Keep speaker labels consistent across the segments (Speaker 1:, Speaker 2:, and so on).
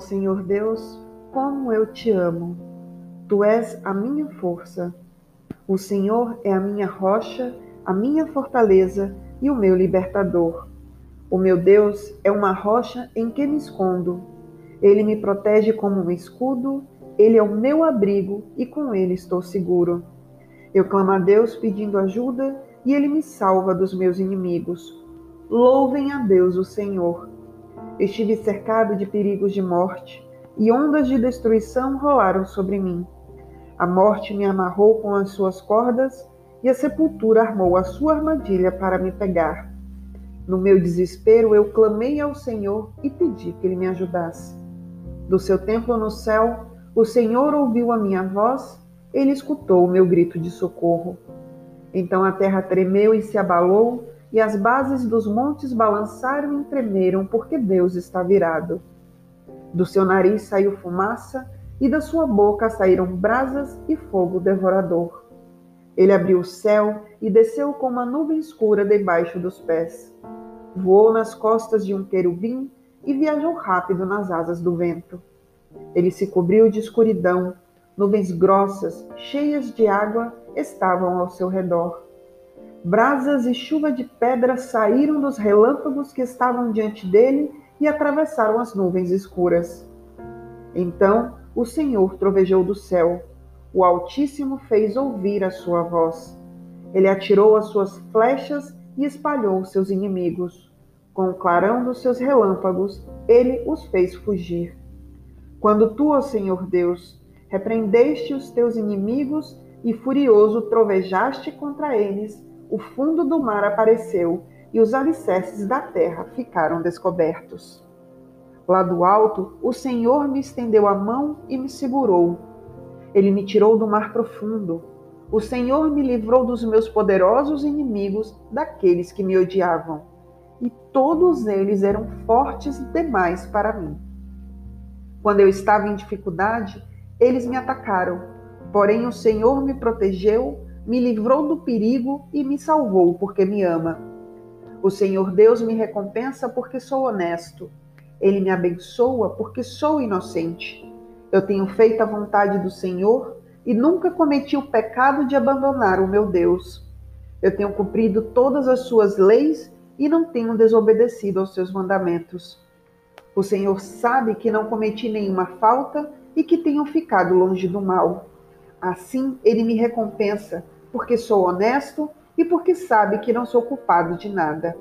Speaker 1: Senhor Deus, como eu te amo. Tu és a minha força. O Senhor é a minha rocha, a minha fortaleza e o meu libertador. O meu Deus é uma rocha em que me escondo. Ele me protege como um escudo, ele é o meu abrigo e com ele estou seguro. Eu clamo a Deus pedindo ajuda e ele me salva dos meus inimigos. Louvem a Deus, o Senhor. Estive cercado de perigos de morte e ondas de destruição rolaram sobre mim. A morte me amarrou com as suas cordas e a sepultura armou a sua armadilha para me pegar. No meu desespero, eu clamei ao Senhor e pedi que ele me ajudasse. Do seu templo no céu, o Senhor ouviu a minha voz, ele escutou o meu grito de socorro. Então a terra tremeu e se abalou, e as bases dos montes balançaram e tremeram, porque Deus está virado. Do seu nariz saiu fumaça, e da sua boca saíram brasas e fogo devorador. Ele abriu o céu e desceu como uma nuvem escura debaixo dos pés. Voou nas costas de um querubim e viajou rápido nas asas do vento. Ele se cobriu de escuridão, nuvens grossas, cheias de água, estavam ao seu redor. Brasas e chuva de pedra saíram dos relâmpagos que estavam diante dele e atravessaram as nuvens escuras. Então o Senhor trovejou do céu. O Altíssimo fez ouvir a sua voz. Ele atirou as suas flechas e espalhou seus inimigos. Com o clarão dos seus relâmpagos, ele os fez fugir. Quando tu, ó Senhor Deus, repreendeste os teus inimigos e furioso trovejaste contra eles, o fundo do mar apareceu e os alicerces da terra ficaram descobertos. Lá do alto, o Senhor me estendeu a mão e me segurou. Ele me tirou do mar profundo. O Senhor me livrou dos meus poderosos inimigos, daqueles que me odiavam. E todos eles eram fortes demais para mim. Quando eu estava em dificuldade, eles me atacaram. Porém, o Senhor me protegeu, me livrou do perigo e me salvou, porque me ama. O Senhor Deus me recompensa porque sou honesto. Ele me abençoa porque sou inocente. Eu tenho feito a vontade do Senhor e nunca cometi o pecado de abandonar o meu Deus. Eu tenho cumprido todas as suas leis e não tenho desobedecido aos seus mandamentos. O Senhor sabe que não cometi nenhuma falta e que tenho ficado longe do mal. Assim, ele me recompensa, porque sou honesto e porque sabe que não sou culpado de nada.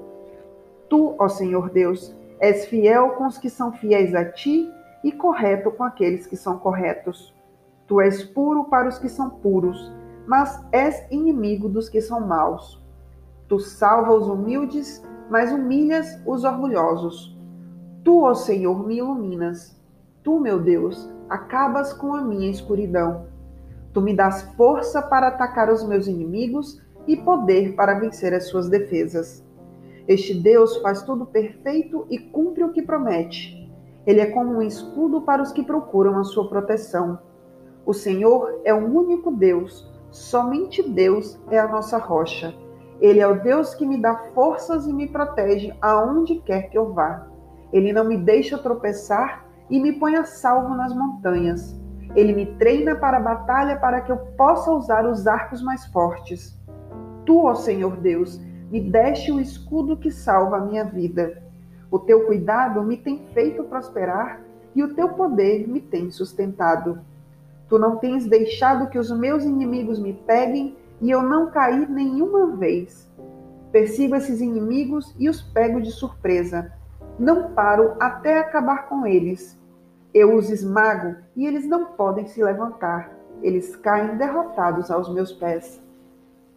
Speaker 1: Tu, ó Senhor Deus, és fiel com os que são fiéis a ti e correto com aqueles que são corretos. Tu és puro para os que são puros, mas és inimigo dos que são maus. Tu salva os humildes, mas humilhas os orgulhosos. Tu, ó Senhor, me iluminas. Tu, meu Deus, acabas com a minha escuridão. Tu me das força para atacar os meus inimigos e poder para vencer as suas defesas. Este Deus faz tudo perfeito e cumpre o que promete. Ele é como um escudo para os que procuram a sua proteção. O Senhor é o único Deus, somente Deus é a nossa rocha. Ele é o Deus que me dá forças e me protege aonde quer que eu vá. Ele não me deixa tropeçar e me põe a salvo nas montanhas. Ele me treina para a batalha para que eu possa usar os arcos mais fortes. Tu, ó Senhor Deus, me deste o escudo que salva a minha vida. O teu cuidado me tem feito prosperar e o teu poder me tem sustentado. Tu não tens deixado que os meus inimigos me peguem e eu não caí nenhuma vez. Persigo esses inimigos e os pego de surpresa não paro até acabar com eles. Eu os esmago e eles não podem se levantar. Eles caem derrotados aos meus pés.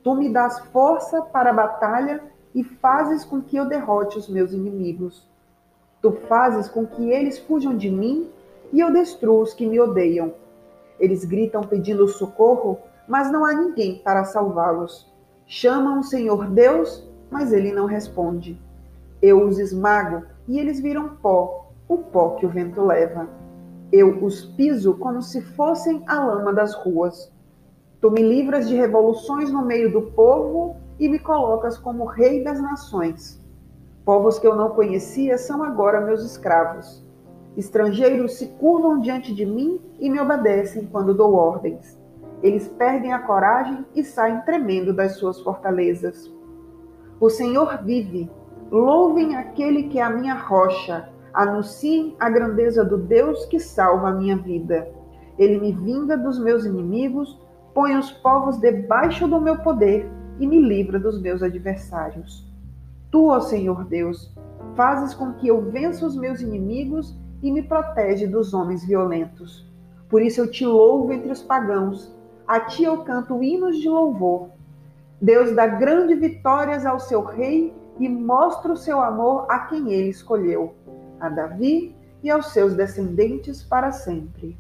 Speaker 1: Tu me dás força para a batalha e fazes com que eu derrote os meus inimigos. Tu fazes com que eles fujam de mim e eu destruo os que me odeiam. Eles gritam pedindo socorro, mas não há ninguém para salvá-los. Chamam o Senhor Deus, mas ele não responde. Eu os esmago e eles viram pó, o pó que o vento leva. Eu os piso como se fossem a lama das ruas. Tu me livras de revoluções no meio do povo e me colocas como rei das nações. Povos que eu não conhecia são agora meus escravos. Estrangeiros se curvam diante de mim e me obedecem quando dou ordens. Eles perdem a coragem e saem tremendo das suas fortalezas. O Senhor vive. Louvem aquele que é a minha rocha. Anunciem a grandeza do Deus que salva a minha vida. Ele me vinga dos meus inimigos, põe os povos debaixo do meu poder e me livra dos meus adversários. Tu, ó Senhor Deus, fazes com que eu vença os meus inimigos e me protege dos homens violentos. Por isso eu te louvo entre os pagãos, a ti eu canto hinos de louvor. Deus dá grandes vitórias ao seu rei e mostra o seu amor a quem ele escolheu, a Davi e aos seus descendentes para sempre.